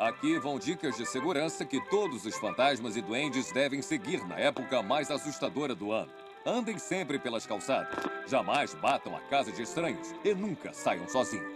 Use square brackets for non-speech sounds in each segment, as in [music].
Aqui vão dicas de segurança que todos os fantasmas e duendes devem seguir na época mais assustadora do ano. Andem sempre pelas calçadas. Jamais batam a casa de estranhos e nunca saiam sozinhos.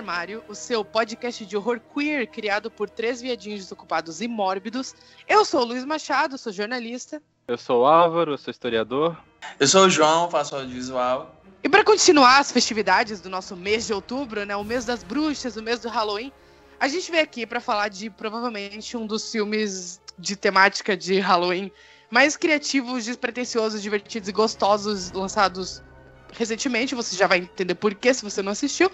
Armário, o seu podcast de horror queer criado por três viadinhos desocupados e mórbidos. Eu sou o Luiz Machado, sou jornalista. Eu sou o Álvaro, eu sou historiador. Eu sou o João, faço audiovisual. E para continuar as festividades do nosso mês de outubro, né, o mês das bruxas, o mês do Halloween, a gente veio aqui para falar de provavelmente um dos filmes de temática de Halloween mais criativos, despretensiosos, divertidos e gostosos lançados recentemente. Você já vai entender por que se você não assistiu.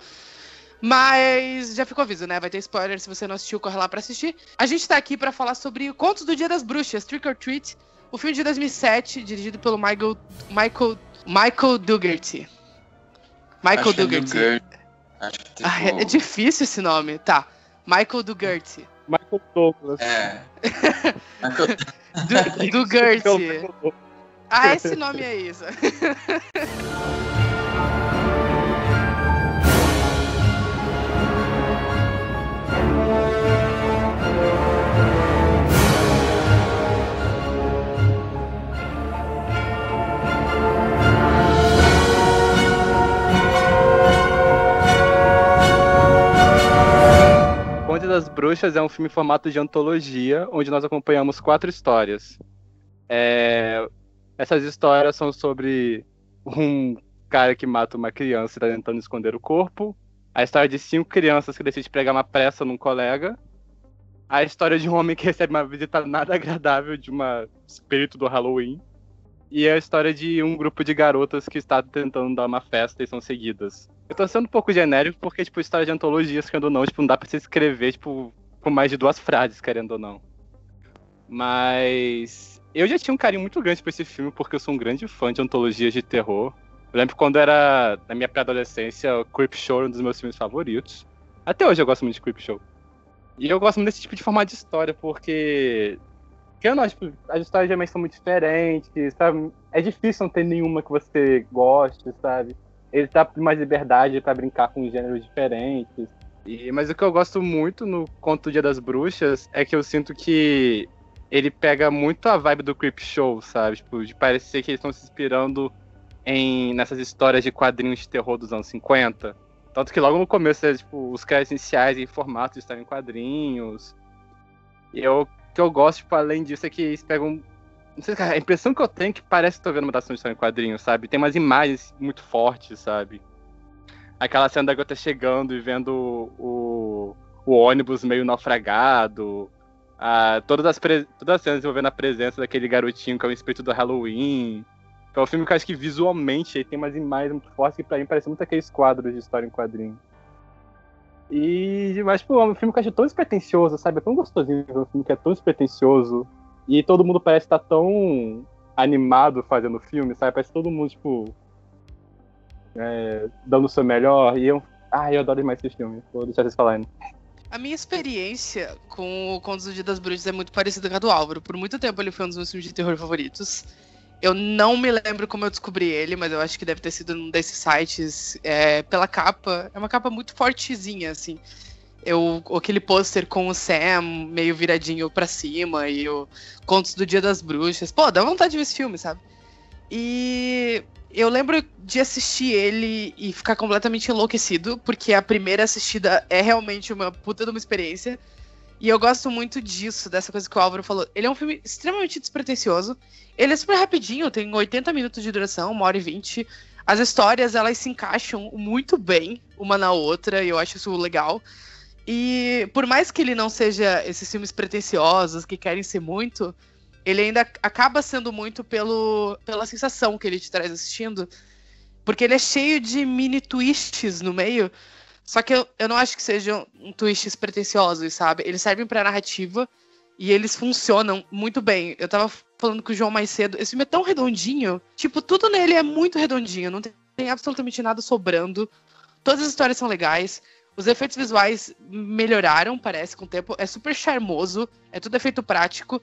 Mas já ficou aviso, né? Vai ter spoiler se você não assistiu, corre lá pra assistir. A gente tá aqui para falar sobre Contos do Dia das Bruxas, Trick or Treat, o filme de 2007, dirigido pelo Michael Michael Michael Dougherty. Michael Acho que é. Acho que Ah, é, é tipo- difícil esse nome. Tá. Michael Dougherty. Michael Douglas. É. Michael- [laughs] Dougherty. Douglas. Ah, esse nome é isso. [laughs] das Bruxas é um filme em formato de antologia, onde nós acompanhamos quatro histórias. É, Essas histórias são sobre um cara que mata uma criança e está tentando esconder o corpo. A história de cinco crianças que decidem pregar uma pressa num colega. A história de um homem que [laughs] recebe uma visita nada agradável de uma espírito do Halloween. E a história de um grupo de garotas que está tentando dar uma festa e são seguidas. Eu tô sendo um pouco genérico porque, tipo, história de antologias, querendo ou não, tipo, não dá pra você escrever, tipo, com mais de duas frases, querendo ou não. Mas eu já tinha um carinho muito grande por esse filme porque eu sou um grande fã de antologias de terror. Eu lembro quando era na minha pré-adolescência, o Creepshow era um dos meus filmes favoritos. Até hoje eu gosto muito de Creepshow. E eu gosto muito desse tipo de formato de história porque que eu não, tipo, as histórias geralmente são muito diferentes, sabe? É difícil não ter nenhuma que você goste, sabe? Ele dá mais liberdade pra brincar com gêneros diferentes. E, mas o que eu gosto muito no Conto do Dia das Bruxas é que eu sinto que ele pega muito a vibe do Creep Show, sabe? Tipo, de parecer que eles estão se inspirando em nessas histórias de quadrinhos de terror dos anos 50. Tanto que logo no começo, é, tipo, os créditos iniciais em formato história em quadrinhos. E eu, que eu gosto, tipo, além disso, é que eles pegam. Não sei, cara, a impressão que eu tenho é que parece que tô vendo uma adaptação de história em quadrinhos, sabe? Tem umas imagens muito fortes, sabe? Aquela cena da gota chegando e vendo o, o ônibus meio naufragado. Todas, as pre- todas as cenas envolvendo a presença daquele garotinho que é o espírito do Halloween. É um filme que eu acho que visualmente tem umas imagens muito fortes que pra mim parecem muito aqueles quadros de história em quadrinho. E, mas, pô, é um filme que eu acho tão despretensioso, sabe? É tão gostosinho ver um filme que é tão despretensioso. E todo mundo parece estar tão animado fazendo o filme, sabe? Parece todo mundo, tipo. é, dando o seu melhor. E eu. Ah, eu adoro demais esse filme. Vou deixar vocês falarem. A minha experiência com o Contos do Dia das Bruxas é muito parecida com a do Álvaro. Por muito tempo ele foi um dos meus filmes de terror favoritos. Eu não me lembro como eu descobri ele, mas eu acho que deve ter sido num desses sites é, pela capa. É uma capa muito fortezinha, assim. Eu, aquele pôster com o Sam meio viradinho pra cima e o Contos do Dia das Bruxas. Pô, dá vontade de ver esse filme, sabe? E eu lembro de assistir ele e ficar completamente enlouquecido, porque a primeira assistida é realmente uma puta de uma experiência. E eu gosto muito disso, dessa coisa que o Álvaro falou. Ele é um filme extremamente despretensioso. Ele é super rapidinho, tem 80 minutos de duração, uma hora e 20. As histórias, elas se encaixam muito bem uma na outra, e eu acho isso legal. E por mais que ele não seja esses filmes pretensiosos, que querem ser muito, ele ainda acaba sendo muito pelo, pela sensação que ele te traz assistindo. Porque ele é cheio de mini twists no meio. Só que eu, eu não acho que sejam twists pretensiosos, sabe? Eles servem pra narrativa. E eles funcionam muito bem. Eu tava falando com o João mais cedo. Esse filme é tão redondinho. Tipo, tudo nele é muito redondinho. Não tem, tem absolutamente nada sobrando. Todas as histórias são legais. Os efeitos visuais melhoraram, parece, com o tempo. É super charmoso. É tudo efeito prático.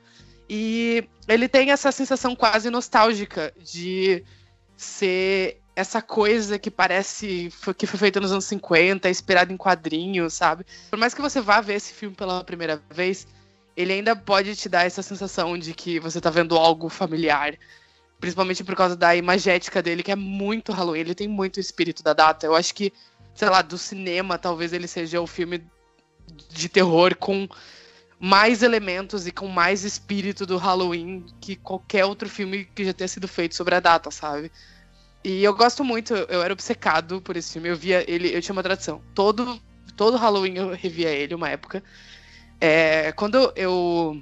E ele tem essa sensação quase nostálgica de ser essa coisa que parece que foi feita nos anos 50, inspirado em quadrinhos, sabe? Por mais que você vá ver esse filme pela primeira vez, ele ainda pode te dar essa sensação de que você tá vendo algo familiar. Principalmente por causa da imagética dele, que é muito Halloween. Ele tem muito espírito da data. Eu acho que, sei lá, do cinema, talvez ele seja o filme de terror com mais elementos e com mais espírito do Halloween que qualquer outro filme que já tenha sido feito sobre a data, sabe? E eu gosto muito, eu era obcecado por esse filme. Eu via ele, eu tinha uma tradição. Todo, todo Halloween eu revia ele uma época. É, quando eu.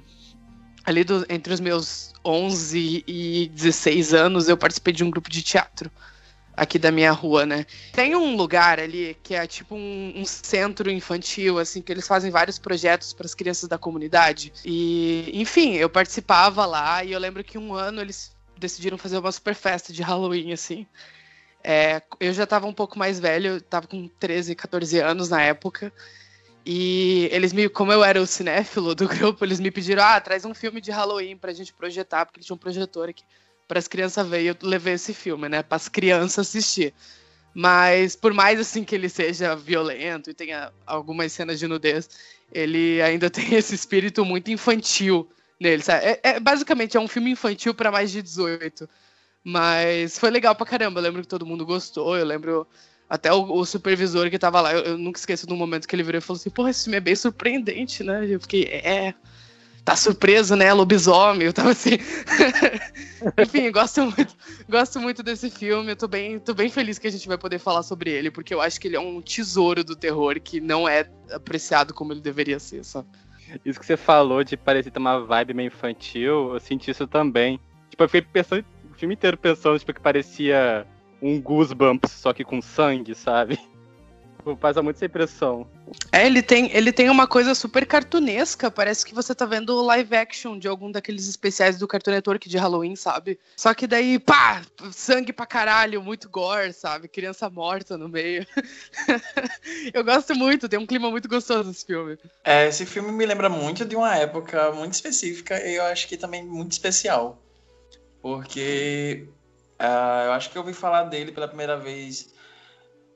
Ali do, entre os meus 11 e 16 anos, eu participei de um grupo de teatro aqui da minha rua, né? Tem um lugar ali que é tipo um, um centro infantil, assim, que eles fazem vários projetos para as crianças da comunidade. E, enfim, eu participava lá e eu lembro que um ano eles decidiram fazer uma super festa de Halloween, assim. É, eu já estava um pouco mais velho, estava com 13, 14 anos na época. E eles me, como eu era o cinéfilo do [laughs] grupo, eles me pediram: ah, traz um filme de Halloween pra gente projetar, porque eles tinham um projetor aqui para as crianças verem. E eu levei esse filme, né, para as crianças assistir. Mas por mais assim que ele seja violento e tenha algumas cenas de nudez, ele ainda [laughs] tem esse espírito muito infantil nele, sabe? É, é basicamente é um filme infantil para mais de 18. Mas foi legal pra caramba. Eu lembro que todo mundo gostou. Eu lembro até o, o, supervisor que tava lá, eu, eu, nunca esqueço do momento que ele virou e falou assim: Porra, esse filme é bem surpreendente, né? Eu fiquei, é. Tá surpreso, né? Lobisomem. Eu tava assim. [laughs] Enfim, gosto muito, gosto muito desse filme. Eu tô bem, tô bem feliz que a gente vai poder falar sobre ele, porque eu acho que ele é um tesouro do terror que não é apreciado como ele deveria ser, sabe? Isso que você falou de parecer ter uma vibe meio infantil, eu senti isso também. Tipo, eu fiquei pensando o filme inteiro pensando, tipo, que parecia um Goosebumps, só que com sangue, sabe? Faz muito essa impressão. É, ele tem, ele tem uma coisa super cartunesca. Parece que você tá vendo live action de algum daqueles especiais do Cartoon Network de Halloween, sabe? Só que daí, pá, sangue pra caralho, muito gore, sabe? Criança morta no meio. [laughs] eu gosto muito, tem um clima muito gostoso esse filme. É, esse filme me lembra muito de uma época muito específica e eu acho que também muito especial. Porque Uh, eu acho que eu ouvi falar dele pela primeira vez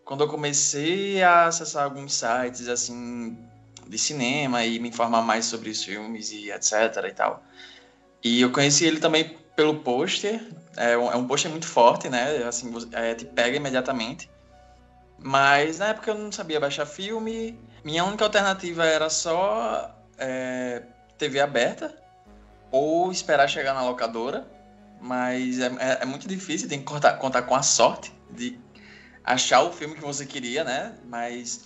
quando eu comecei a acessar alguns sites assim de cinema e me informar mais sobre os filmes e etc e tal. E eu conheci ele também pelo pôster. É um, é um pôster muito forte, né? Assim, é, te pega imediatamente. Mas na época eu não sabia baixar filme. Minha única alternativa era só é, TV aberta ou esperar chegar na locadora mas é, é, é muito difícil, tem que contar, contar com a sorte de achar o filme que você queria, né? Mas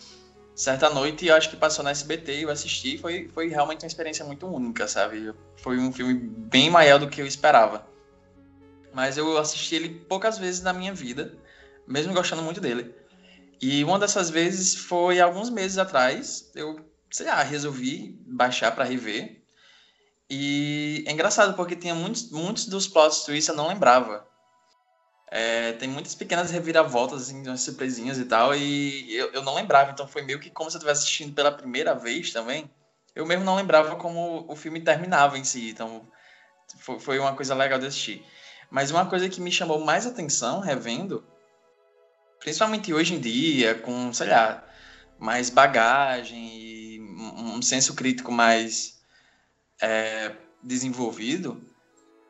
certa noite eu acho que passou na SBT e eu assisti, foi, foi realmente uma experiência muito única, sabe? Foi um filme bem maior do que eu esperava. Mas eu assisti ele poucas vezes na minha vida, mesmo gostando muito dele. E uma dessas vezes foi alguns meses atrás, eu, sei lá, resolvi baixar para rever. E é engraçado porque tinha muitos, muitos dos plots twists eu não lembrava. É, tem muitas pequenas reviravoltas, assim, umas surpresinhas e tal, e eu, eu não lembrava, então foi meio que como se eu estivesse assistindo pela primeira vez também. Eu mesmo não lembrava como o filme terminava em si, então foi, foi uma coisa legal de assistir. Mas uma coisa que me chamou mais atenção, revendo, principalmente hoje em dia, com, sei lá, mais bagagem e um senso crítico mais é, desenvolvido,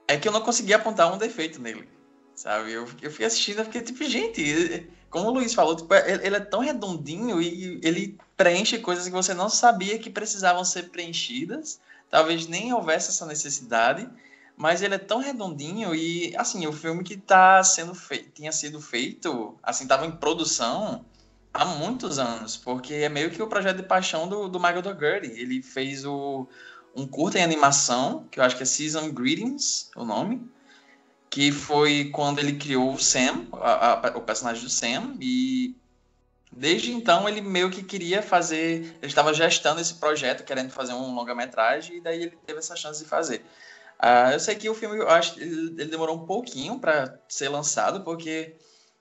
é que eu não consegui apontar um defeito nele, sabe? Eu, eu fui assistindo e fiquei tipo, gente, como o Luiz falou, tipo, ele é tão redondinho e ele preenche coisas que você não sabia que precisavam ser preenchidas, talvez nem houvesse essa necessidade, mas ele é tão redondinho e, assim, o filme que tá sendo feito, tinha sido feito, assim, tava em produção há muitos anos, porque é meio que o projeto de paixão do, do Michael Dougherty. Ele fez o, um curta em animação, que eu acho que é Season Greetings, o nome, que foi quando ele criou o Sam, a, a, o personagem do Sam, e Desde então, ele meio que queria fazer. Ele estava gestando esse projeto, querendo fazer um longa-metragem, e daí ele teve essa chance de fazer. Uh, eu sei que o filme, eu acho ele, ele demorou um pouquinho para ser lançado, porque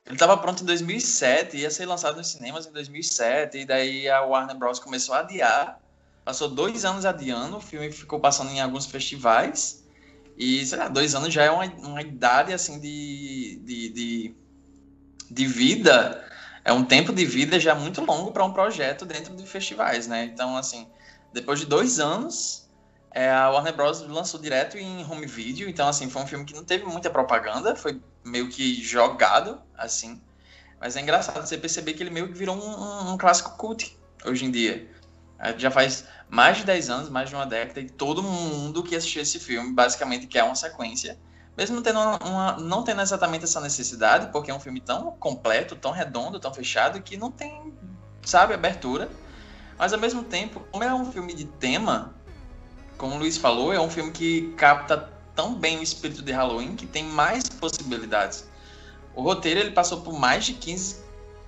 ele estava pronto em 2007, ia ser lançado nos cinemas em 2007, e daí a Warner Bros. começou a adiar. Passou dois anos adiando, o filme ficou passando em alguns festivais. E, sei lá, dois anos já é uma, uma idade, assim, de, de, de, de vida é um tempo de vida já muito longo para um projeto dentro de festivais, né? Então, assim, depois de dois anos, é, a Warner Bros. lançou direto em home video. Então, assim, foi um filme que não teve muita propaganda, foi meio que jogado, assim. Mas é engraçado você perceber que ele meio que virou um, um, um clássico cult hoje em dia. É, já faz mais de 10 anos, mais de uma década, e todo mundo que assistiu esse filme basicamente quer uma sequência mesmo tendo, uma, uma, não tendo exatamente essa necessidade, porque é um filme tão completo, tão redondo, tão fechado, que não tem, sabe, abertura. Mas ao mesmo tempo, como é um filme de tema, como o Luiz falou, é um filme que capta tão bem o espírito de Halloween que tem mais possibilidades. O roteiro ele passou por mais de 15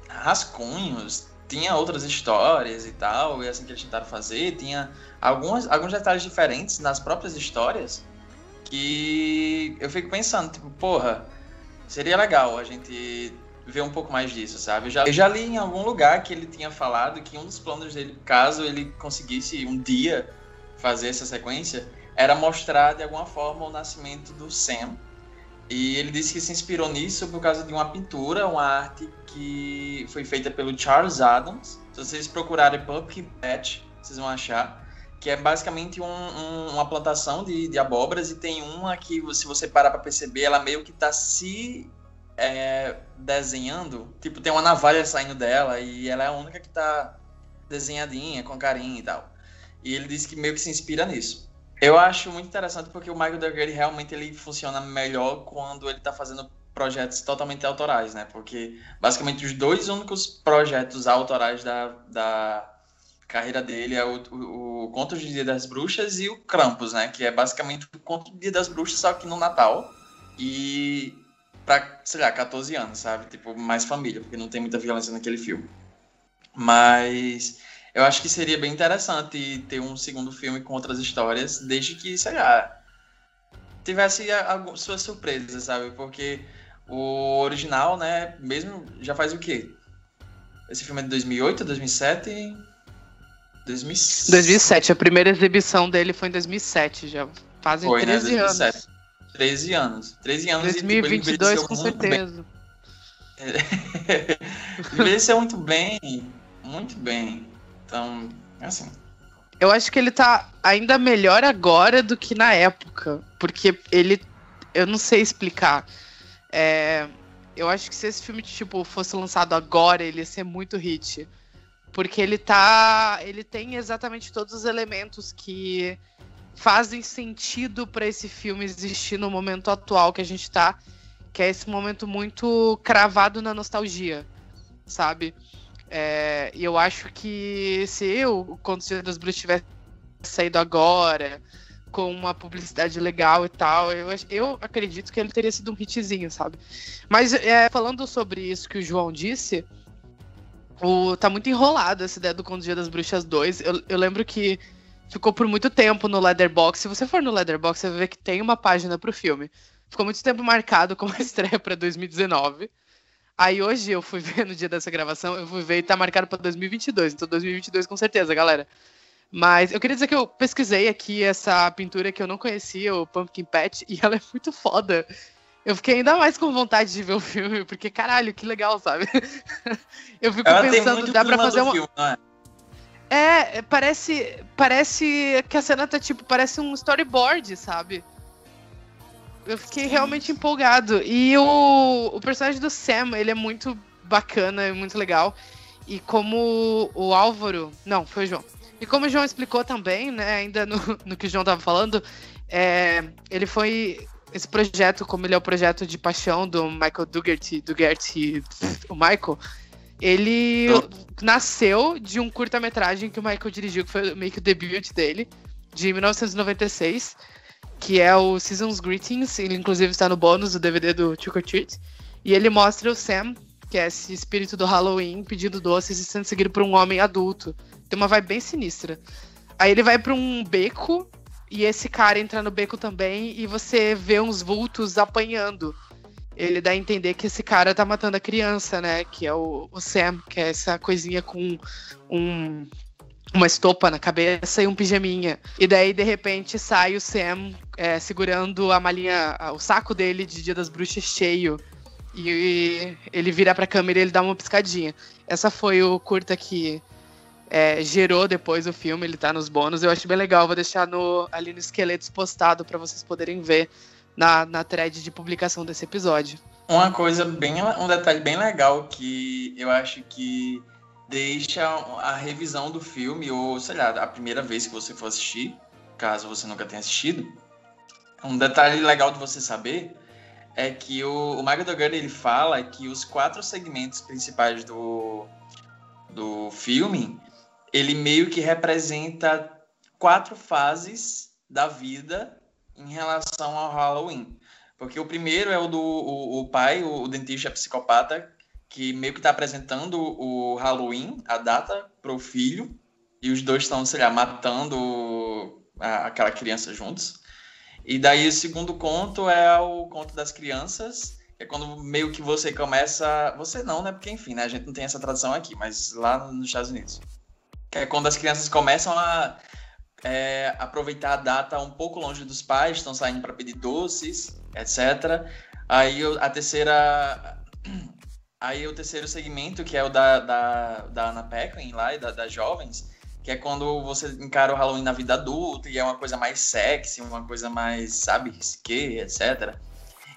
rascunhos, tinha outras histórias e tal, e assim que eles tentaram fazer, tinha algumas, alguns detalhes diferentes nas próprias histórias que eu fico pensando, tipo, porra, seria legal a gente ver um pouco mais disso, sabe? Eu já, eu já li em algum lugar que ele tinha falado que um dos planos dele, caso ele conseguisse um dia fazer essa sequência, era mostrar de alguma forma o nascimento do Sam. E ele disse que se inspirou nisso por causa de uma pintura, uma arte que foi feita pelo Charles Adams. Se vocês procurarem Pumpkin Patch, vocês vão achar que é basicamente um, um, uma plantação de, de abóboras e tem uma que, se você parar para perceber, ela meio que está se é, desenhando. Tipo, tem uma navalha saindo dela e ela é a única que está desenhadinha, com carinho e tal. E ele disse que meio que se inspira nisso. Eu acho muito interessante porque o Michael Duggar realmente ele funciona melhor quando ele está fazendo projetos totalmente autorais, né? Porque basicamente os dois únicos projetos autorais da, da carreira dele é o, o, o Conto de Dia das Bruxas e o Krampus, né? Que é basicamente o Conto de Dia das Bruxas, só que no Natal. E pra, sei lá, 14 anos, sabe? Tipo, mais família, porque não tem muita violência naquele filme. Mas eu acho que seria bem interessante ter um segundo filme com outras histórias, desde que, sei lá, tivesse algumas suas surpresas, sabe? Porque o original, né, mesmo já faz o quê? Esse filme é de 2008, 2007? 2007. 2007. A primeira exibição dele foi em 2007, já fazem foi, 13 né? 2007. anos. 13 anos. 13 anos 2022 e, tipo, com certeza. [laughs] envelheceu muito bem, muito bem. Então, assim. Eu acho que ele tá ainda melhor agora do que na época, porque ele, eu não sei explicar. É, eu acho que se esse filme tipo fosse lançado agora, ele ia ser muito hit. Porque ele tá. Ele tem exatamente todos os elementos que fazem sentido para esse filme existir no momento atual que a gente tá. Que é esse momento muito cravado na nostalgia, sabe? É, eu acho que se eu, o Conto das Bruxas tivesse saído agora, com uma publicidade legal e tal, eu, eu acredito que ele teria sido um hitzinho, sabe? Mas é, falando sobre isso que o João disse, o, tá muito enrolado essa ideia do Conto das Bruxas 2. Eu, eu lembro que ficou por muito tempo no Leatherbox. Se você for no Leatherbox, você vai ver que tem uma página pro filme. Ficou muito tempo marcado como [laughs] estreia para 2019. Aí hoje eu fui [laughs] ver no dia dessa gravação, eu fui ver e tá marcado para 2022. Então 2022 com certeza, galera. Mas eu queria dizer que eu pesquisei aqui essa pintura que eu não conhecia, o Pumpkin Patch, [laughs] e ela é muito foda eu fiquei ainda mais com vontade de ver o filme, porque caralho, que legal, sabe? [laughs] eu fico Ela pensando, dá pra fazer uma. Filme, é? é? é, parece, parece que a cena tá tipo, parece um storyboard, sabe? Eu fiquei realmente empolgado. E o, o personagem do Sam, ele é muito bacana, é muito legal. E como o Álvaro. Não, foi o João. E como o João explicou também, né, ainda no, [laughs] no que o João tava falando, é, ele foi esse projeto, como ele é o projeto de paixão do Michael Dougherty, Dougherty o Michael, ele nasceu de um curta-metragem que o Michael dirigiu, que foi meio que o debut dele, de 1996, que é o Season's Greetings, ele inclusive está no bônus do DVD do Trick or Treat, e ele mostra o Sam que é esse espírito do Halloween pedindo doces e sendo seguido por um homem adulto. Tem uma vibe bem sinistra. Aí ele vai para um beco e esse cara entra no beco também e você vê uns vultos apanhando. Ele dá a entender que esse cara tá matando a criança, né? Que é o, o Sam, que é essa coisinha com um, uma estopa na cabeça e um pijaminha. E daí, de repente, sai o Sam é, segurando a malinha, o saco dele de Dia das Bruxas cheio. E ele vira pra câmera e ele dá uma piscadinha. Essa foi o curta que é, gerou depois o filme, ele tá nos bônus. Eu acho bem legal, vou deixar no, ali no Esqueletos postado para vocês poderem ver na, na thread de publicação desse episódio. Uma coisa bem. um detalhe bem legal que eu acho que deixa a revisão do filme, ou sei lá, a primeira vez que você for assistir, caso você nunca tenha assistido. Um detalhe legal de você saber é que o, o Mago ele fala que os quatro segmentos principais do, do filme, ele meio que representa quatro fases da vida em relação ao Halloween. Porque o primeiro é o do o, o pai, o, o dentista psicopata, que meio que está apresentando o Halloween, a data, para o filho, e os dois estão, sei lá, matando a, aquela criança juntos. E daí o segundo conto é o conto das crianças, que é quando meio que você começa. Você não, né? Porque enfim, né? A gente não tem essa tradição aqui, mas lá nos Estados Unidos. Que é quando as crianças começam a é, aproveitar a data um pouco longe dos pais, estão saindo para pedir doces, etc. Aí a terceira Aí o terceiro segmento, que é o da, da, da Anna Paquin lá, e da, das jovens, que é quando você encara o Halloween na vida adulta e é uma coisa mais sexy, uma coisa mais, sabe, risqué, etc.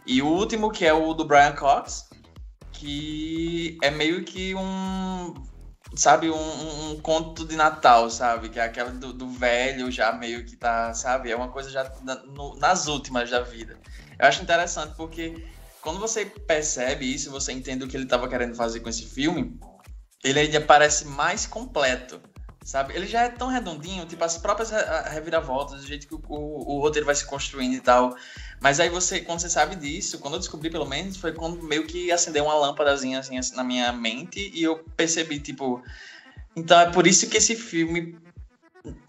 E o último, que é o do Brian Cox, que é meio que um, sabe, um, um conto de Natal, sabe? Que é aquela do, do, velho já meio que tá, sabe? É uma coisa já na, no, nas últimas da vida. Eu acho interessante porque quando você percebe isso, você entende o que ele estava querendo fazer com esse filme, ele ainda parece mais completo, sabe? Ele já é tão redondinho, tipo as próprias reviravoltas, do jeito que o, o, o, roteiro vai se construindo e tal. Mas aí você, quando você sabe disso, quando eu descobri pelo menos, foi quando meio que acendeu uma lâmpadazinha assim, assim na minha mente e eu percebi, tipo, então é por isso que esse filme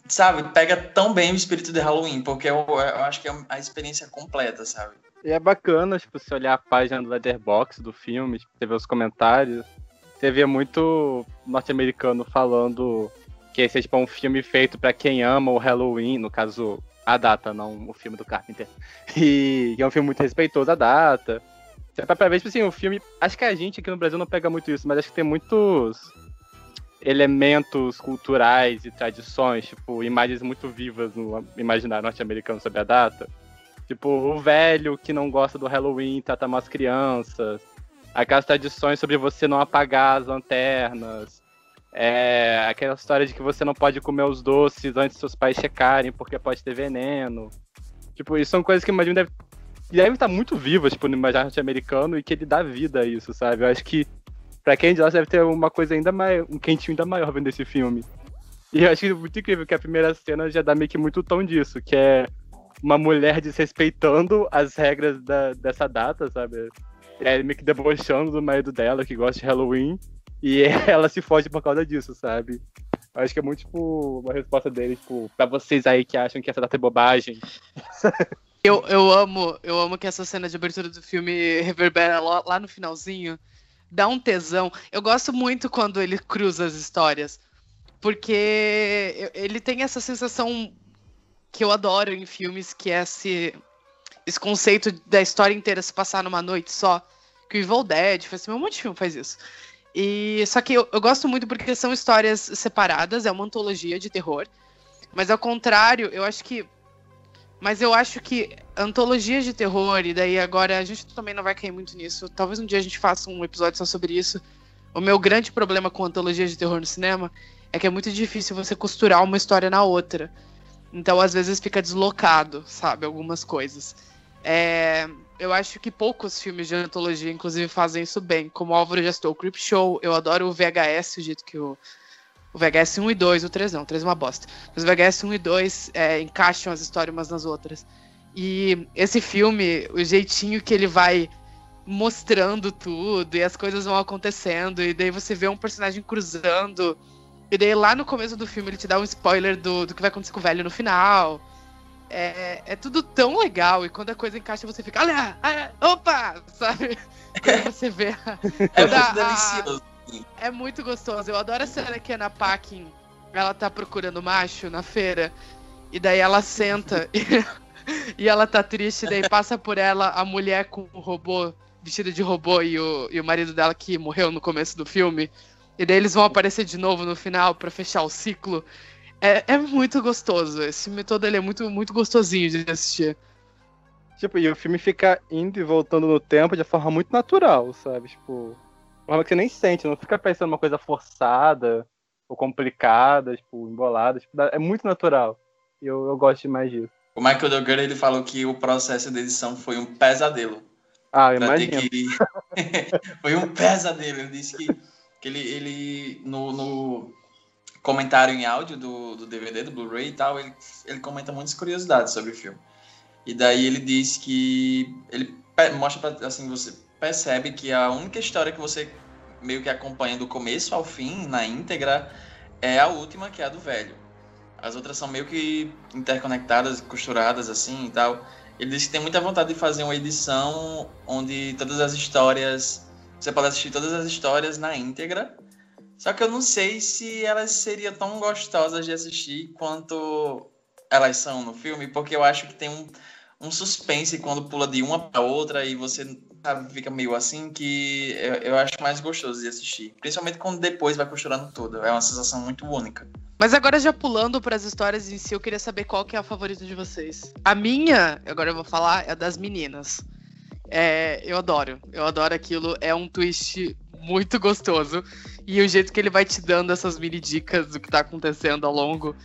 sabe, pega tão bem o espírito de Halloween, porque eu, eu acho que é a experiência completa, sabe? E é bacana, tipo, se olhar a página do Letterboxd do filme, tipo, você vê os comentários, você vê muito norte-americano falando que esse é tipo um filme feito para quem ama o Halloween, no caso, a data, não o filme do Carpenter. [laughs] E é um filme muito respeitoso à data. Você vai pra ver, tipo assim, o filme. Acho que a gente aqui no Brasil não pega muito isso, mas acho que tem muitos elementos culturais e tradições, tipo, imagens muito vivas no imaginário norte-americano sobre a data. Tipo, o velho que não gosta do Halloween trata mal as crianças. Aquelas tradições sobre você não apagar as lanternas. É, aquela história de que você não pode comer os doces antes seus pais checarem porque pode ter veneno. Tipo, isso são coisas que imagino deve, devem estar muito vivas, tipo, no imaginário norte-americano e que ele dá vida a isso, sabe? Eu acho que pra quem é de lá deve ter uma coisa ainda mais, um quentinho ainda maior vendo esse filme. E eu acho muito incrível que a primeira cena já dá meio que muito tom disso, que é uma mulher desrespeitando as regras da, dessa data, sabe? É meio que debochando do marido dela, que gosta de Halloween, e [laughs] ela se foge por causa disso, sabe? Acho que é muito, tipo, uma resposta dele, tipo, pra vocês aí que acham que essa data é bobagem. [laughs] Eu, eu amo, eu amo que essa cena de abertura do filme reverbera lá no finalzinho. Dá um tesão. Eu gosto muito quando ele cruza as histórias. Porque ele tem essa sensação que eu adoro em filmes, que é esse, esse conceito da história inteira se passar numa noite só. Que o Evil Dead faz assim, um monte de filme faz isso. E só que eu, eu gosto muito porque são histórias separadas, é uma antologia de terror. Mas ao contrário, eu acho que mas eu acho que antologias de terror, e daí agora a gente também não vai cair muito nisso. Talvez um dia a gente faça um episódio só sobre isso. O meu grande problema com antologias de terror no cinema é que é muito difícil você costurar uma história na outra. Então, às vezes, fica deslocado, sabe? Algumas coisas. É, eu acho que poucos filmes de antologia, inclusive, fazem isso bem. Como o Álvaro já citou, o Creep Show, eu adoro o VHS, o jeito que o, o VHS 1 e 2, o 3 não, o 3 é uma bosta. Mas o VHS 1 e 2 é, encaixam as histórias umas nas outras. E esse filme, o jeitinho que ele vai mostrando tudo e as coisas vão acontecendo e daí você vê um personagem cruzando e daí lá no começo do filme ele te dá um spoiler do, do que vai acontecer com o velho no final. É, é tudo tão legal e quando a coisa encaixa você fica, olha, ah, opa, [laughs] sabe? Quando você vê. É muito delicioso. É muito gostoso. Eu adoro a cena que a Ana Paquin, ela tá procurando macho na feira e daí ela senta [laughs] e, e ela tá triste, daí passa por ela a mulher com o robô vestida de robô e o, e o marido dela que morreu no começo do filme. E daí eles vão aparecer de novo no final para fechar o ciclo. É, é muito gostoso. Esse filme todo ele é muito, muito gostosinho de assistir. Tipo, e o filme fica indo e voltando no tempo de forma muito natural, sabe? Tipo, de forma que você nem sente, não fica pensando uma coisa forçada ou complicada, tipo, embolada. Tipo, é muito natural. E eu, eu gosto demais disso. O Michael Duggar, ele falou que o processo de edição foi um pesadelo. Ah, eu imagino. Que... [laughs] foi um pesadelo. Ele disse que, que ele, ele no, no comentário em áudio do, do DVD, do Blu-ray e tal, ele, ele comenta muitas curiosidades sobre o filme. E daí ele diz que ele mostra pra, assim, você percebe que a única história que você meio que acompanha do começo ao fim, na íntegra, é a última, que é a do velho. As outras são meio que interconectadas, costuradas assim e tal. Ele disse que tem muita vontade de fazer uma edição onde todas as histórias. Você pode assistir todas as histórias na íntegra. Só que eu não sei se elas seriam tão gostosas de assistir quanto elas são no filme, porque eu acho que tem um, um suspense quando pula de uma para outra e você sabe, fica meio assim que eu, eu acho mais gostoso de assistir. Principalmente quando depois vai costurando tudo. É uma sensação muito única. Mas agora já pulando para as histórias em si, eu queria saber qual que é a favorita de vocês. A minha, agora eu vou falar, é a das meninas. É, eu adoro, eu adoro aquilo. É um twist muito gostoso. E o jeito que ele vai te dando essas mini dicas do que tá acontecendo ao longo.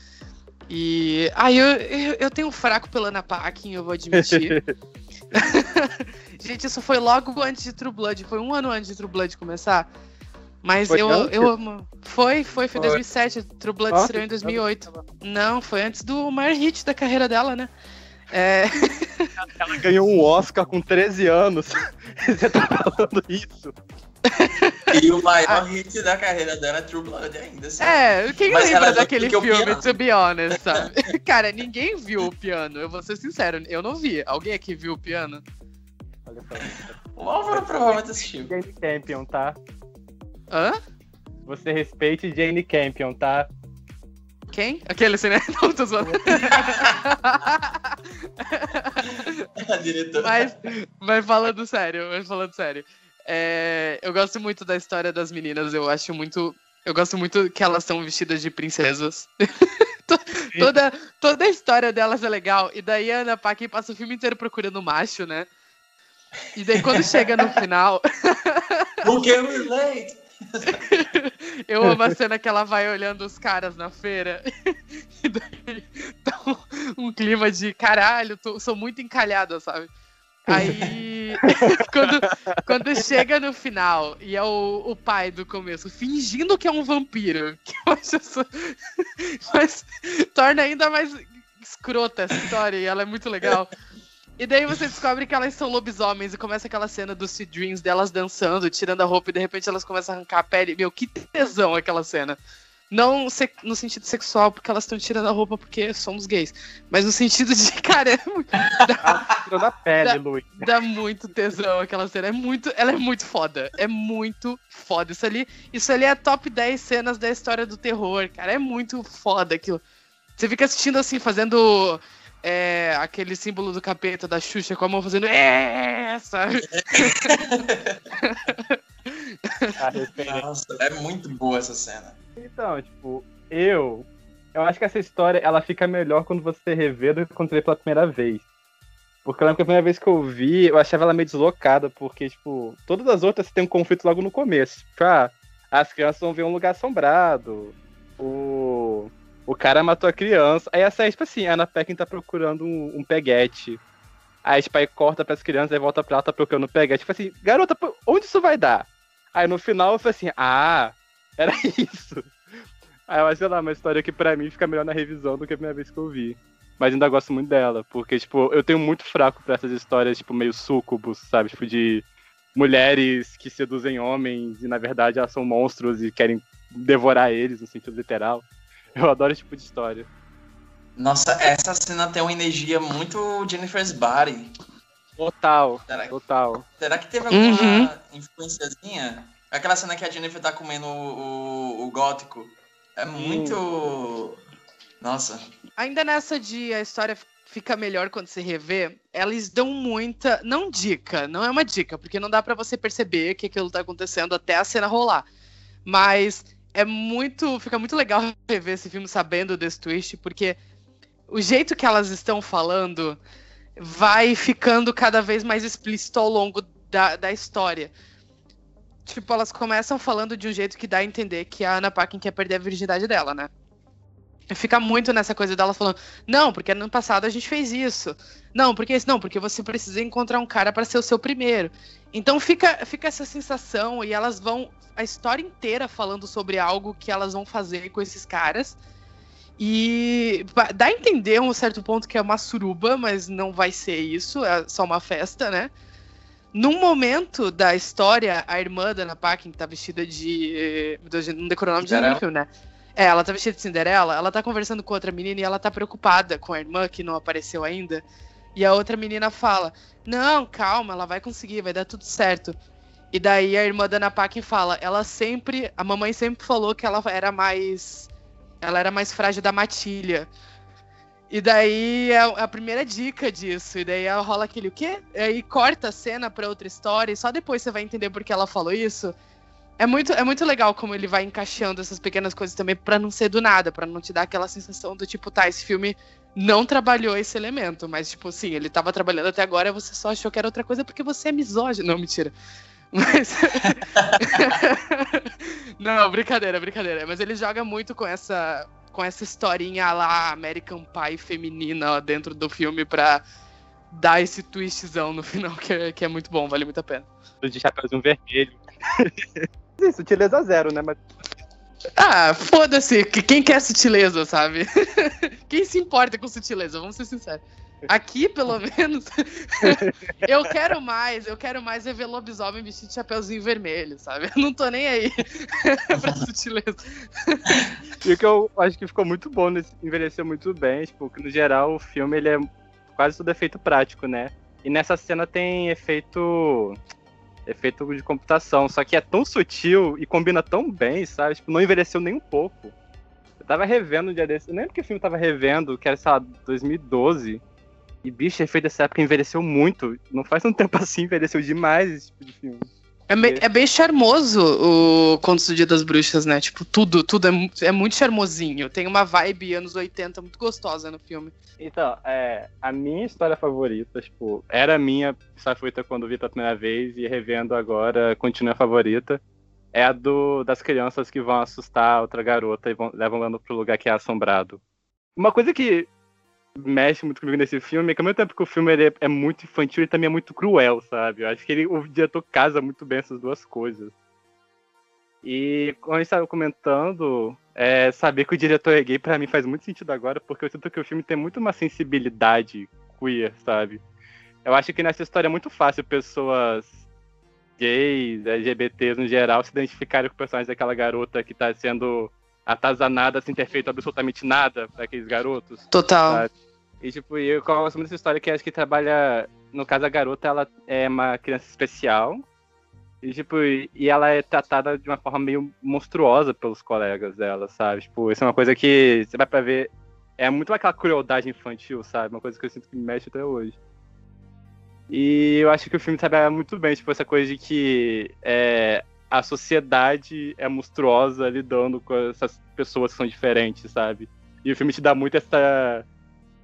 E. Ah, eu, eu, eu tenho um fraco pela Ana Paquin, eu vou admitir. [laughs] [laughs] Gente, isso foi logo antes de True Blood. Foi um ano antes de True Blood começar. Mas foi eu, eu amo. Foi, foi, foi 2007. True Blood Nossa, estreou em 2008. Não, foi antes do maior hit da carreira dela, né? É... Ela ganhou um Oscar com 13 anos. [laughs] Você tá falando isso? E o maior ah. hit da carreira dela é True Blood ainda. Sabe? É, quem Mas lembra daquele filme, to be honest, sabe? [laughs] Cara, ninguém viu o piano. Eu vou ser sincero, eu não vi. Alguém aqui viu o piano? O Álvaro provavelmente assistiu. Jane Campion, tá? Hã? Você respeite Jane Campion, tá? Quem? Aquele assim, [laughs] né? Não, tô zoando. [laughs] mas, mas falando sério, mas falando sério. É, eu gosto muito da história das meninas, eu acho muito. Eu gosto muito que elas são vestidas de princesas. [laughs] toda, toda a história delas é legal. E daí a Ana Paquin passa o filme inteiro procurando macho, né? E daí quando chega no final. [laughs] Porque relate! [laughs] Eu amo a cena que ela vai olhando os caras na feira. [laughs] E daí tá um, um clima de caralho, tô, sou muito encalhada, sabe? Aí, [laughs] quando, quando chega no final e é o, o pai do começo fingindo que é um vampiro, que eu acho isso, mas torna ainda mais escrota essa história e ela é muito legal. E daí você descobre que elas são lobisomens e começa aquela cena dos Sea Dreams delas dançando, tirando a roupa e de repente elas começam a arrancar a pele. Meu, que tesão aquela cena. Não no sentido sexual, porque elas estão tirando a roupa porque somos gays. Mas no sentido de, [laughs] cara, dá, tirando a pele, Luiz. Dá muito tesão aquela cena. É muito, ela é muito foda. É muito foda. Isso ali, isso ali é top 10 cenas da história do terror, cara. É muito foda aquilo. Você fica assistindo assim, fazendo é, aquele símbolo do capeta da Xuxa com a mão fazendo é, sabe? [laughs] Nossa, é muito boa essa cena. Então, tipo, eu eu acho que essa história ela fica melhor quando você revê do que quando você vê pela primeira vez. Porque eu lembro que a primeira vez que eu vi, eu achava ela meio deslocada, porque, tipo, todas as outras tem um conflito logo no começo. Tipo, ah, as crianças vão ver um lugar assombrado, o o cara matou a criança. Aí essa é, tipo assim, a Ana Peckin tá procurando um, um peguete. Aí, tipo, aí corta pras crianças, aí volta pra ela, tá procurando um peguete. Tipo assim, garota, onde isso vai dar? Aí no final eu falei assim, ah, era [laughs] isso. Aí eu sei lá, uma história que pra mim fica melhor na revisão do que a primeira vez que eu vi. Mas ainda gosto muito dela, porque, tipo, eu tenho muito fraco pra essas histórias, tipo, meio sucubus, sabe? Tipo, de mulheres que seduzem homens e na verdade elas são monstros e querem devorar eles no sentido literal. [laughs] Eu adoro esse tipo de história. Nossa, essa cena tem uma energia muito Jennifer's Body. Total, Será, total. será que teve alguma Uhum. influenciazinha? Aquela cena que a Jennifer tá comendo o, o, o gótico. É muito. Nossa. Ainda nessa de a história fica melhor quando você revê, eles dão muita. Não dica, não é uma dica, porque não dá pra você perceber que aquilo tá acontecendo até a cena rolar. Mas é muito. Fica muito legal [laughs] rever esse filme sabendo desse twist, porque o jeito que elas estão falando vai ficando cada vez mais explícito ao longo da, da história. Tipo, elas começam falando de um jeito que dá a entender que a Ana Paquin quer perder a virgindade dela, né? Fica muito nessa coisa dela falando, não, porque ano passado a gente fez isso. Não, porque isso, não, porque você precisa encontrar um cara para ser o seu primeiro. Então fica, fica essa sensação e elas vão a história inteira falando sobre algo que elas vão fazer com esses caras. E dá a entender um certo ponto que é uma suruba, mas não vai ser isso, é só uma festa, né? Num momento da história, a irmã da Ana Paquin, que tá vestida de. Deus, não decorou o nome de filme, né? É, ela tá vestida de Cinderela, ela tá conversando com outra menina e ela tá preocupada com a irmã que não apareceu ainda. E a outra menina fala: Não, calma, ela vai conseguir, vai dar tudo certo. E daí a irmã da Ana Paquin fala: Ela sempre. A mamãe sempre falou que ela era mais. Ela era mais frágil da matilha. E daí é a primeira dica disso. E daí rola aquele o quê? E aí corta a cena pra outra história e só depois você vai entender por que ela falou isso. É muito, é muito legal como ele vai encaixando essas pequenas coisas também pra não ser do nada, pra não te dar aquela sensação do tipo, tá, esse filme não trabalhou esse elemento, mas tipo, sim, ele tava trabalhando até agora, você só achou que era outra coisa porque você é misógino. Não, mentira. [laughs] Mas. [laughs] não, brincadeira, brincadeira. Mas ele joga muito com essa com essa historinha lá American Pie feminina ó, dentro do filme pra dar esse twistzão no final que é, que é muito bom, vale muito a pena. De chapéuzinho vermelho. [laughs] Sim, sutileza zero, né? Mas Ah, foda-se, que- quem quer sutileza, sabe? [laughs] quem se importa com sutileza, vamos ser sinceros. Aqui, pelo [laughs] menos, [laughs] eu quero mais, eu quero mais é ver lobisomem vestido de chapéuzinho vermelho, sabe? Eu não tô nem aí pra sutileza. E o que eu acho que ficou muito bom, nesse, envelheceu muito bem, tipo, que no geral o filme ele é quase tudo efeito prático, né? E nessa cena tem efeito efeito de computação, só que é tão sutil e combina tão bem, sabe? Tipo, não envelheceu nem um pouco. Eu tava revendo um dia desse, eu lembro que filme eu tava revendo, que era, sei lá, 2012. E, bicho, efeito dessa época envelheceu muito. Não faz tanto tempo [laughs] assim, envelheceu demais esse tipo de filme. É, me- é bem charmoso o Contos do Dia das Bruxas, né? Tipo, tudo, tudo é, é muito charmosinho. Tem uma vibe anos 80 muito gostosa no filme. Então, é, a minha história favorita, tipo, era a minha favorita quando vi pela primeira vez e revendo agora, continua a favorita. É a do, das crianças que vão assustar outra garota e vão, levam ela pro lugar que é assombrado. Uma coisa que mexe muito comigo nesse filme que ao mesmo tempo que o filme é, é muito infantil, ele também é muito cruel, sabe? Eu acho que ele, o diretor casa muito bem essas duas coisas. E como a gente estava comentando, é, saber que o diretor é gay pra mim faz muito sentido agora, porque eu sinto que o filme tem muito uma sensibilidade queer, sabe? Eu acho que nessa história é muito fácil pessoas gays, LGBTs no geral, se identificarem com o personagem daquela garota que tá sendo atazanada sem ter feito absolutamente nada pra aqueles garotos. Total. Sabe? E tipo, eu gosto muito dessa história que acho que trabalha. No caso, a garota ela é uma criança especial. E, tipo, e ela é tratada de uma forma meio monstruosa pelos colegas dela, sabe? Tipo, isso é uma coisa que você vai pra ver. É muito aquela crueldade infantil, sabe? Uma coisa que eu sinto que me mexe até hoje. E eu acho que o filme trabalha muito bem, tipo, essa coisa de que é, a sociedade é monstruosa lidando com essas pessoas que são diferentes, sabe? E o filme te dá muito essa.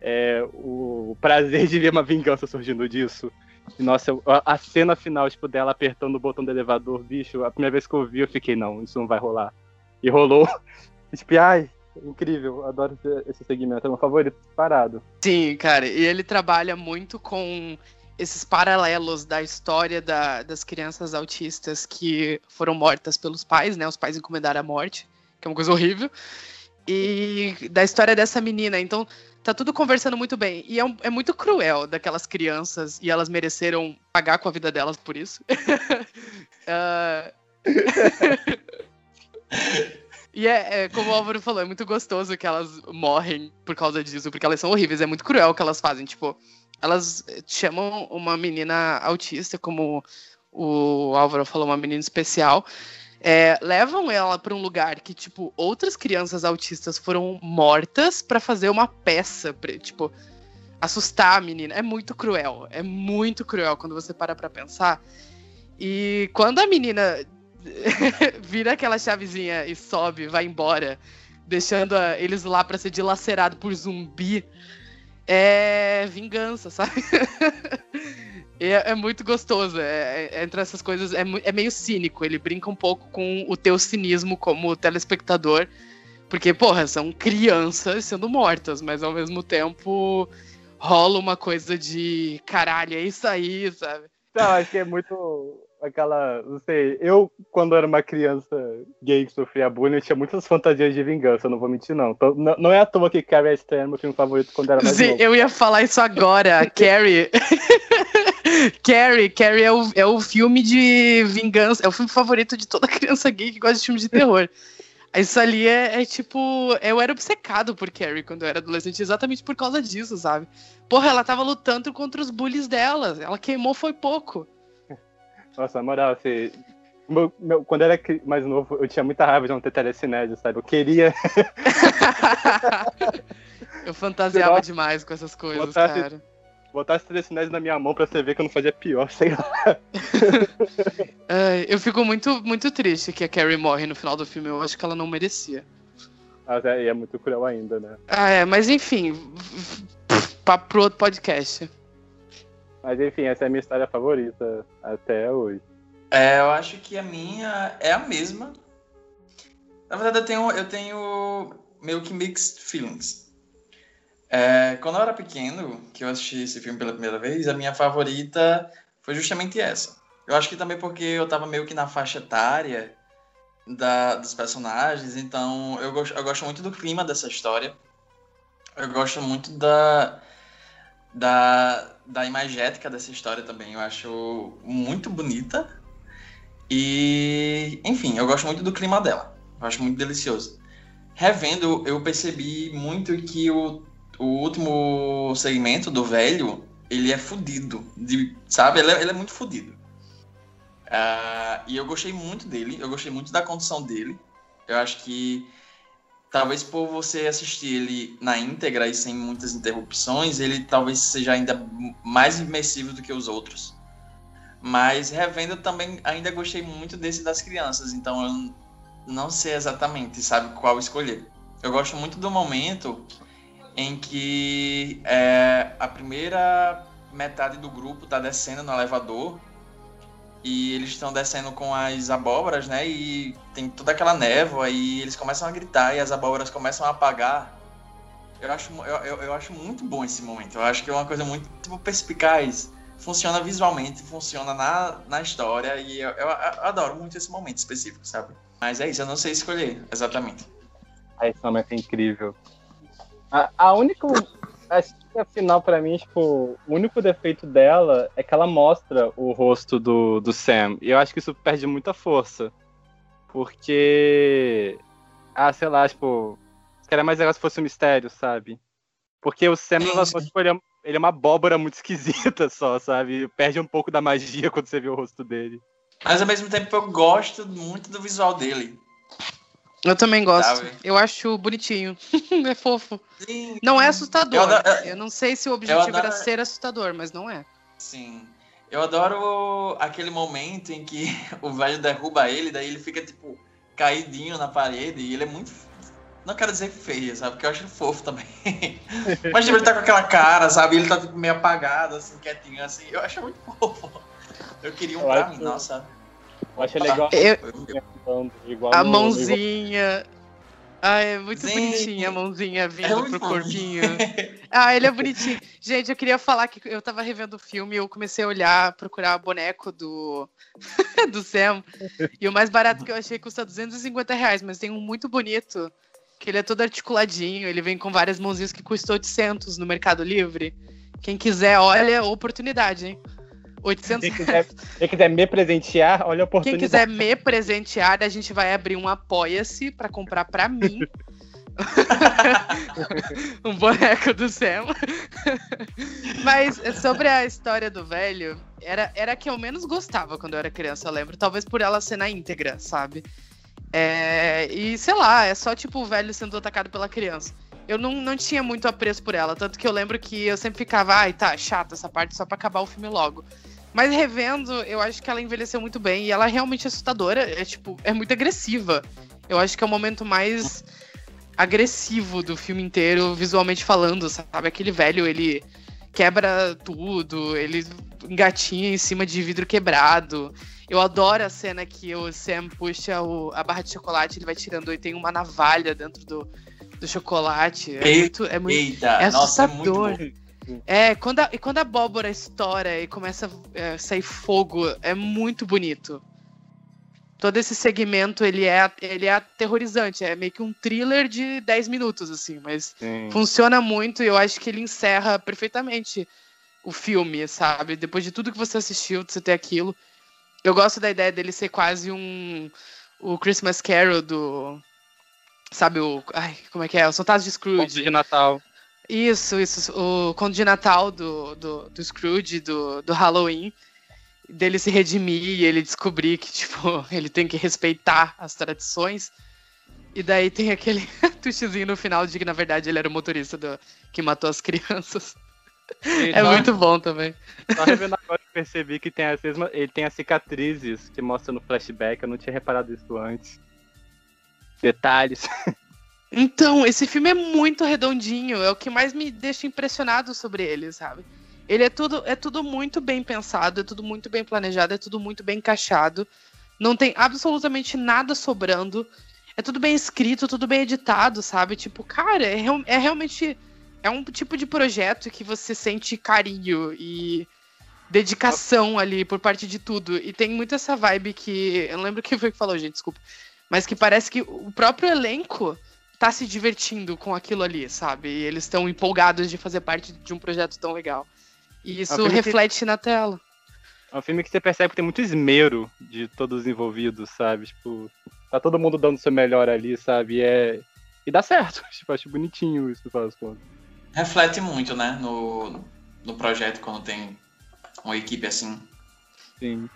é, o prazer de ver uma vingança surgindo disso. E, nossa, a cena final, tipo, dela apertando o botão do elevador, bicho, a primeira vez que eu vi, eu fiquei, não, isso não vai rolar. E rolou. [laughs] E, tipo, ai, incrível, adoro esse segmento, é meu favorito parado. Sim, cara. E ele trabalha muito com esses paralelos da história da- das crianças autistas que foram mortas pelos pais, né? Os pais encomendaram a morte, que é uma coisa horrível. E da história dessa menina. Então, tá tudo conversando muito bem. E é, um, é muito cruel daquelas crianças e elas mereceram pagar com a vida delas por isso. uh... [laughs] [laughs] e é, é, como o Álvaro falou, é muito gostoso que elas morrem por causa disso, porque elas são horríveis. É muito cruel o que elas fazem. Tipo, elas chamam uma menina autista, como o Álvaro falou, uma menina especial é, levam ela para um lugar que, tipo, outras crianças autistas foram mortas para fazer uma peça, pra, tipo, assustar a menina. É muito cruel. É muito cruel quando você para pra pensar. E quando a menina [laughs] vira aquela chavezinha e sobe, vai embora, deixando a, eles lá para ser dilacerado por zumbi, é vingança, sabe? [laughs] É, é, muito gostoso. É, é, entre essas coisas, é, é, meio cínico. Ele brinca um pouco com o teu cinismo como telespectador. Porque, porra, são crianças sendo mortas, mas ao mesmo tempo rola uma coisa de caralho, é isso aí, sabe? Não, acho que é muito aquela. Não sei, eu, quando era uma criança gay que sofria bullying, eu tinha muitas fantasias de vingança, não vou mentir, não. Então, não, não é à toa que Carrie é meu filme favorito quando era mais Sim, novo. eu ia falar isso agora. [laughs] Carrie. [laughs] Carrie, Carrie é o, é o filme de vingança, é o filme favorito de toda criança gay que gosta de filme de terror. Isso ali é, é, tipo. Eu era obcecado por Carrie quando eu era adolescente, exatamente por causa disso, sabe? Porra, ela tava lutando contra os bullies dela. Ela queimou foi pouco. Nossa, na moral, assim. Meu, meu, quando eu era mais novo, eu tinha muita raiva de não ter telecinese, sabe? Eu queria. [laughs] eu fantasiava demais com essas coisas, botasse, cara botasse telecinese na minha mão pra você ver que eu não fazia pior, [laughs] sei lá. é, eu fico muito, muito triste que a Carrie morre no final do filme. Eu acho que ela não merecia. Mas é, é muito cruel ainda, né? Ah, é, mas enfim, papo pro outro podcast. Mas enfim, essa é a minha história favorita até hoje. É, eu acho que a minha é a mesma. Na verdade, eu tenho, eu tenho meio que mixed feelings. É, quando eu era pequeno, que eu assisti esse filme pela primeira vez, a minha favorita foi justamente essa. Eu acho que também porque eu tava meio que na faixa etária da, dos personagens, então eu gosto, eu gosto muito do clima dessa história. Eu gosto muito da, da, da imagética dessa história também. Eu acho muito bonita. E, enfim, eu gosto muito do clima dela. Eu acho muito delicioso. Revendo, eu percebi muito que o o último segmento do velho, ele é fudido. De, sabe? Ele é, ele é muito fudido. Uh, e eu gostei muito dele, eu gostei muito da condução dele. Eu acho que talvez por você assistir ele na íntegra e sem muitas interrupções, ele talvez seja ainda mais imersivo do que os outros. Mas revendo também ainda gostei muito desse das crianças, então eu não sei exatamente, sabe, qual escolher. Eu gosto muito do momento em que é, a primeira metade do grupo está descendo no elevador e eles estão descendo com as abóboras, né? E tem toda aquela névoa e eles começam a gritar e as abóboras começam a apagar. Eu acho, eu, eu, eu acho muito bom esse momento. Eu acho que é uma coisa muito tipo, perspicaz. Funciona visualmente, funciona na, na história e eu, eu, eu adoro muito esse momento específico, sabe? Mas é isso, eu não sei escolher exatamente. Esse momento é incrível. A, a única. A final, pra mim, tipo, o único defeito dela é que ela mostra o rosto do, do Sam. E eu acho que isso perde muita força. Porque. Ah, sei lá, tipo. Seria mais legal se fosse um mistério, sabe? Porque o Sam, tipo, ele, é, ele é uma abóbora muito [laughs] esquisita só, sabe? Perde um pouco da magia quando você vê o rosto dele. Mas ao mesmo tempo eu gosto muito do visual dele. Eu também gosto. Sabe? Eu acho bonitinho. [laughs] é fofo. Sim. Não é assustador. Eu, adoro, eu, não sei se o objetivo adoro... era ser assustador, mas não é. Sim. Eu adoro aquele momento em que [laughs] o velho derruba ele, daí ele fica, tipo, caidinho na parede e ele é muito. Não quero dizer feio, sabe? Porque eu acho fofo também. [laughs] Mas tipo, ele tá com aquela cara, sabe? Ele tá tipo, meio apagado, assim, quietinho, assim. Eu acho muito fofo. Eu queria um eu pra mim, nossa. Eu achei legal. Eu... Igual a mãozinha. Ah, é muito Sim. bonitinha a mãozinha vindo é pro corpinho. [laughs] ah, ele é bonitinho. Gente, eu queria falar que eu tava revendo o filme e eu comecei a olhar, procurar boneco do, [laughs] do Sam. E o mais barato que eu achei custa 250 reais, mas tem um muito bonito Que ele é todo articuladinho, ele vem com várias mãozinhas que custou 800 no Mercado Livre. Quem quiser, olha a oportunidade, hein? 800 Quem quiser, quem quiser me presentear, olha a Quem oportunidade. quiser me presentear, a gente vai abrir um Apoia-se pra comprar pra mim. [laughs] [laughs] um boneco do Sam. Mas sobre a história do velho, era, era a que eu menos gostava quando eu era criança, eu lembro. Talvez por ela ser na íntegra, sabe? É, e sei lá, é só tipo o velho sendo atacado pela criança. Eu não, não tinha muito apreço por ela, tanto que eu lembro que eu sempre ficava, ai, tá, chata essa parte só pra acabar o filme logo. Mas revendo, eu acho que ela envelheceu muito bem e ela é realmente assustadora, é tipo, é muito agressiva. Eu acho que é o momento mais agressivo do filme inteiro, visualmente falando, sabe? Aquele velho, ele quebra tudo, ele engatinha em cima de vidro quebrado. Eu adoro a cena que o Sam puxa o- a barra de chocolate, ele vai tirando e tem uma navalha dentro do, do chocolate. É muito, é muito Eita, é nossa, é muito assustador. É, quando a, e quando a abóbora estoura e começa a é, sair fogo, é muito bonito. Todo esse segmento, ele é, ele é aterrorizante. É meio que um thriller de 10 minutos, assim. Mas Sim. funciona muito e eu acho que ele encerra perfeitamente o filme, sabe? Depois de tudo que você assistiu, de você ter aquilo. Eu gosto da ideia dele ser quase um... O Christmas Carol do... Sabe o... Ai, como é que é? Os Fantasmas de Conto Scrooge. de Natal. Isso, isso. O conto de Natal do, do, do Scrooge, do, do Halloween. Dele se redimir e ele descobrir que, tipo, [laughs] ele tem que respeitar as tradições. E daí tem aquele [laughs] twistzinho no final de que, na verdade, ele era o motorista do, que matou as crianças. É Só- muito bom também. Só revendo agora eu percebi que tem as mesmas, ele tem as cicatrizes que mostra no flashback, eu não tinha reparado isso antes. Detalhes. [laughs] Então, esse filme é muito redondinho, é o que mais me deixa impressionado sobre ele, sabe? Ele é tudo, é tudo muito bem pensado, é tudo muito bem planejado, é tudo muito bem encaixado. Não tem absolutamente nada sobrando. É tudo bem escrito, tudo bem editado, sabe? Tipo, cara, é, é realmente. É um tipo de projeto que você sente carinho e dedicação ali por parte de tudo. E tem muito essa vibe que. Eu não lembro quem foi que falou, gente, desculpa. Mas que parece que o próprio elenco tá se divertindo com aquilo ali, sabe? E eles estão empolgados de fazer parte de um projeto tão legal. E isso filme que- reflete na tela. É um filme que você percebe que tem muito esmero de todos os envolvidos, sabe? Tipo, tá todo mundo dando o seu melhor ali, sabe? E, é... e dá certo. [laughs] Tipo, acho bonitinho isso, das contas. Reflete muito, né, no, no projeto quando tem uma equipe assim. Sim.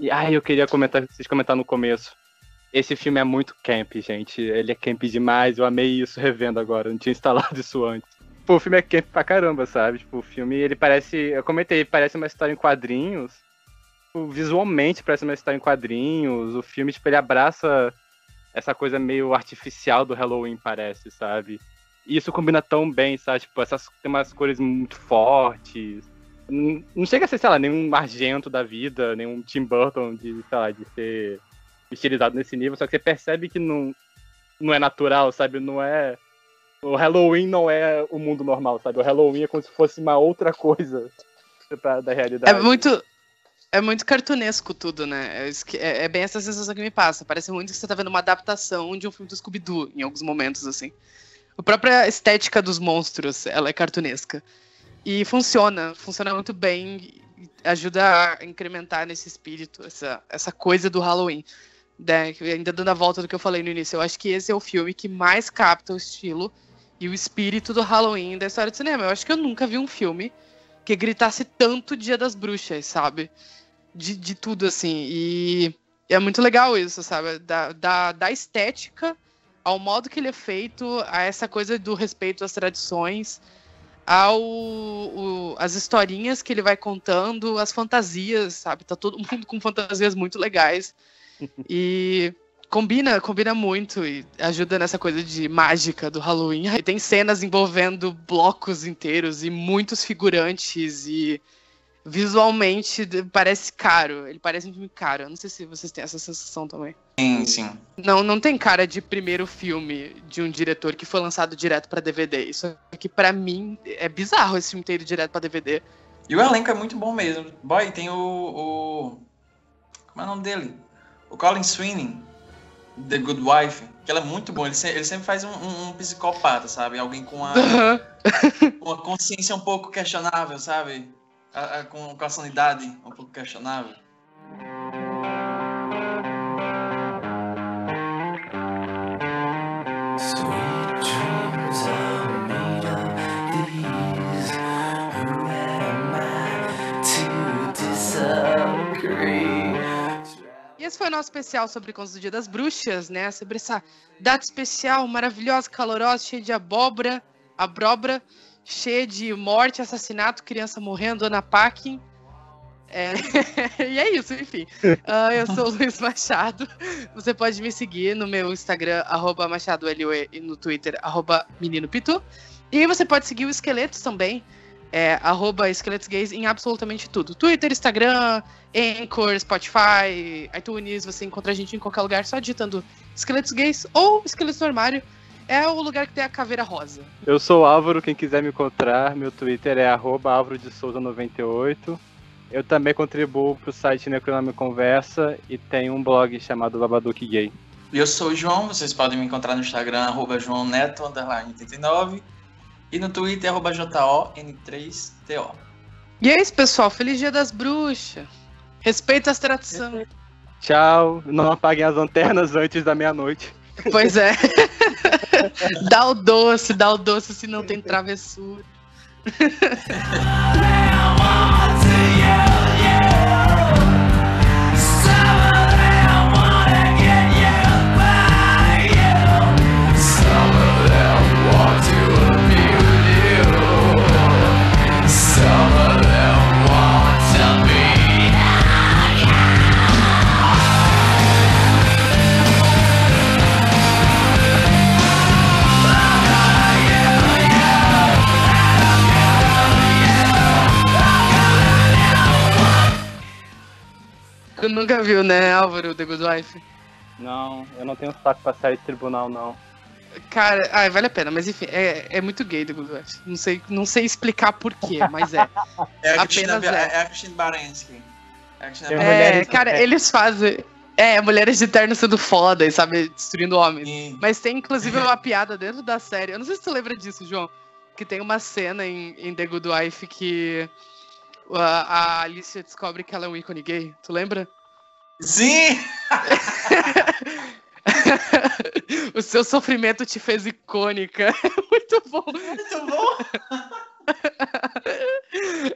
E ai, eu queria comentar, vocês comentaram no começo. Esse filme é muito camp, gente. Ele é camp demais. Eu amei isso revendo agora. Não tinha [laughs] instalado isso antes. Pô, o filme é camp pra caramba, sabe? Tipo, o filme, ele parece. Eu comentei, parece uma história em quadrinhos. Tipo, visualmente parece uma história em quadrinhos. O filme, tipo, ele abraça essa coisa meio artificial do Halloween, parece, sabe? E isso combina tão bem, sabe? Tipo, essas, tem umas cores muito fortes. Não não chega a ser, sei lá, nenhum argento da vida, nenhum Tim Burton de, sei lá, de ser estilizado nesse nível, só que você percebe que não, não é natural, sabe? Não é. O Halloween não é o mundo normal, sabe? O Halloween é como se fosse uma outra coisa [laughs] pra- da É realidade. muito. É muito cartunesco tudo, né? É, é- é bem essa sensação que me passa. Parece muito que você tá vendo uma adaptação de um filme do Scooby-Doo, em alguns momentos, assim. A própria estética dos monstros, ela é cartunesca. E funciona, funciona muito bem. Ajuda a incrementar nesse espírito, essa, essa coisa do Halloween. Né? Ainda dando a volta do que eu falei no início, eu acho que esse é o filme que mais capta o estilo e o espírito do Halloween da história do cinema. Eu acho que eu nunca vi um filme que gritasse tanto Dia das Bruxas, sabe? De, de tudo, assim. E é muito legal isso, sabe? Da, da, da estética ao modo que ele é feito, a essa coisa do respeito às tradições, ao o- as historinhas que ele vai contando, as fantasias, sabe? Tá todo [laughs] mundo com fantasias muito legais. E combina, combina muito e ajuda nessa coisa de mágica do Halloween. E tem cenas envolvendo blocos inteiros e muitos figurantes e visualmente parece caro. Ele parece um filme caro. Eu não sei se vocês têm essa sensação também. Sim, sim. Não, não tem cara de primeiro filme de um diretor que foi lançado direto pra DVD. Isso aqui pra mim é bizarro esse filme ido direto pra DVD. E o elenco é muito bom mesmo. Boy, tem o. o... Como é o nome dele? O Colin Sweeney. The Good Wife, que ela é muito boa. Ele, se, ele sempre faz um, um, um, psicopata, sabe? Alguém com uma, [laughs] uma consciência um pouco questionável, sabe? A, a, com, com a sanidade um pouco questionável. Foi o nosso especial sobre Contos do Dia das Bruxas, né? Sobre essa data especial maravilhosa, calorosa, cheia de abóbora, abóbora, cheia de morte, assassinato, criança morrendo, Ana Paquin. É... [laughs] e é isso, enfim. Uh, eu sou o Luiz Machado. Você pode me seguir no meu Instagram, arroba MachadoLUE, e no Twitter, arroba Menino Pitu. E você pode seguir o Esqueletos também, é, arroba Esqueletos Gays em absolutamente tudo. Twitter, Instagram, Anchor, Spotify, iTunes, você encontra a gente em qualquer lugar só digitando Esqueletos Gays ou Esqueletos no Armário. É o lugar que tem a caveira rosa. Eu sou o Álvaro, quem quiser me encontrar, meu Twitter é arroba Álvaro de Souza 98. Eu também contribuo para o site Necronome Conversa e tenho um blog chamado Babadook Gay. Eu sou o João, vocês podem me encontrar no Instagram, arroba João Neto, 89. E no Twitter, arroba JON3TO. E é isso, pessoal. Feliz Dia das Bruxas. Respeita as tradições. Tchau. Não apaguem as lanternas antes da meia-noite. Pois é. [laughs] dá o doce, dá o doce se não tem travessura. [laughs] Tu nunca viu, né, Álvaro, The Good Wife? Não, eu não tenho saco pra sair de tribunal, não. Cara, ai, vale a pena, mas enfim, é, é muito gay The Good Wife. Não sei, não sei explicar porquê, mas é. [laughs] É a Cristina, Apenas é. é a Cristina Baranski. É, é cara, eles fazem. É, mulheres de terno sendo foda, sabe, destruindo homens. Sim. Mas tem inclusive uma piada dentro da série. Eu não sei se tu lembra disso, João. Que tem uma cena em, em The Good Wife que a, a Alicia descobre que ela é um ícone gay. Tu lembra? Sim! [laughs] o seu sofrimento te fez icônica. [laughs] Muito bom. Muito bom. [laughs]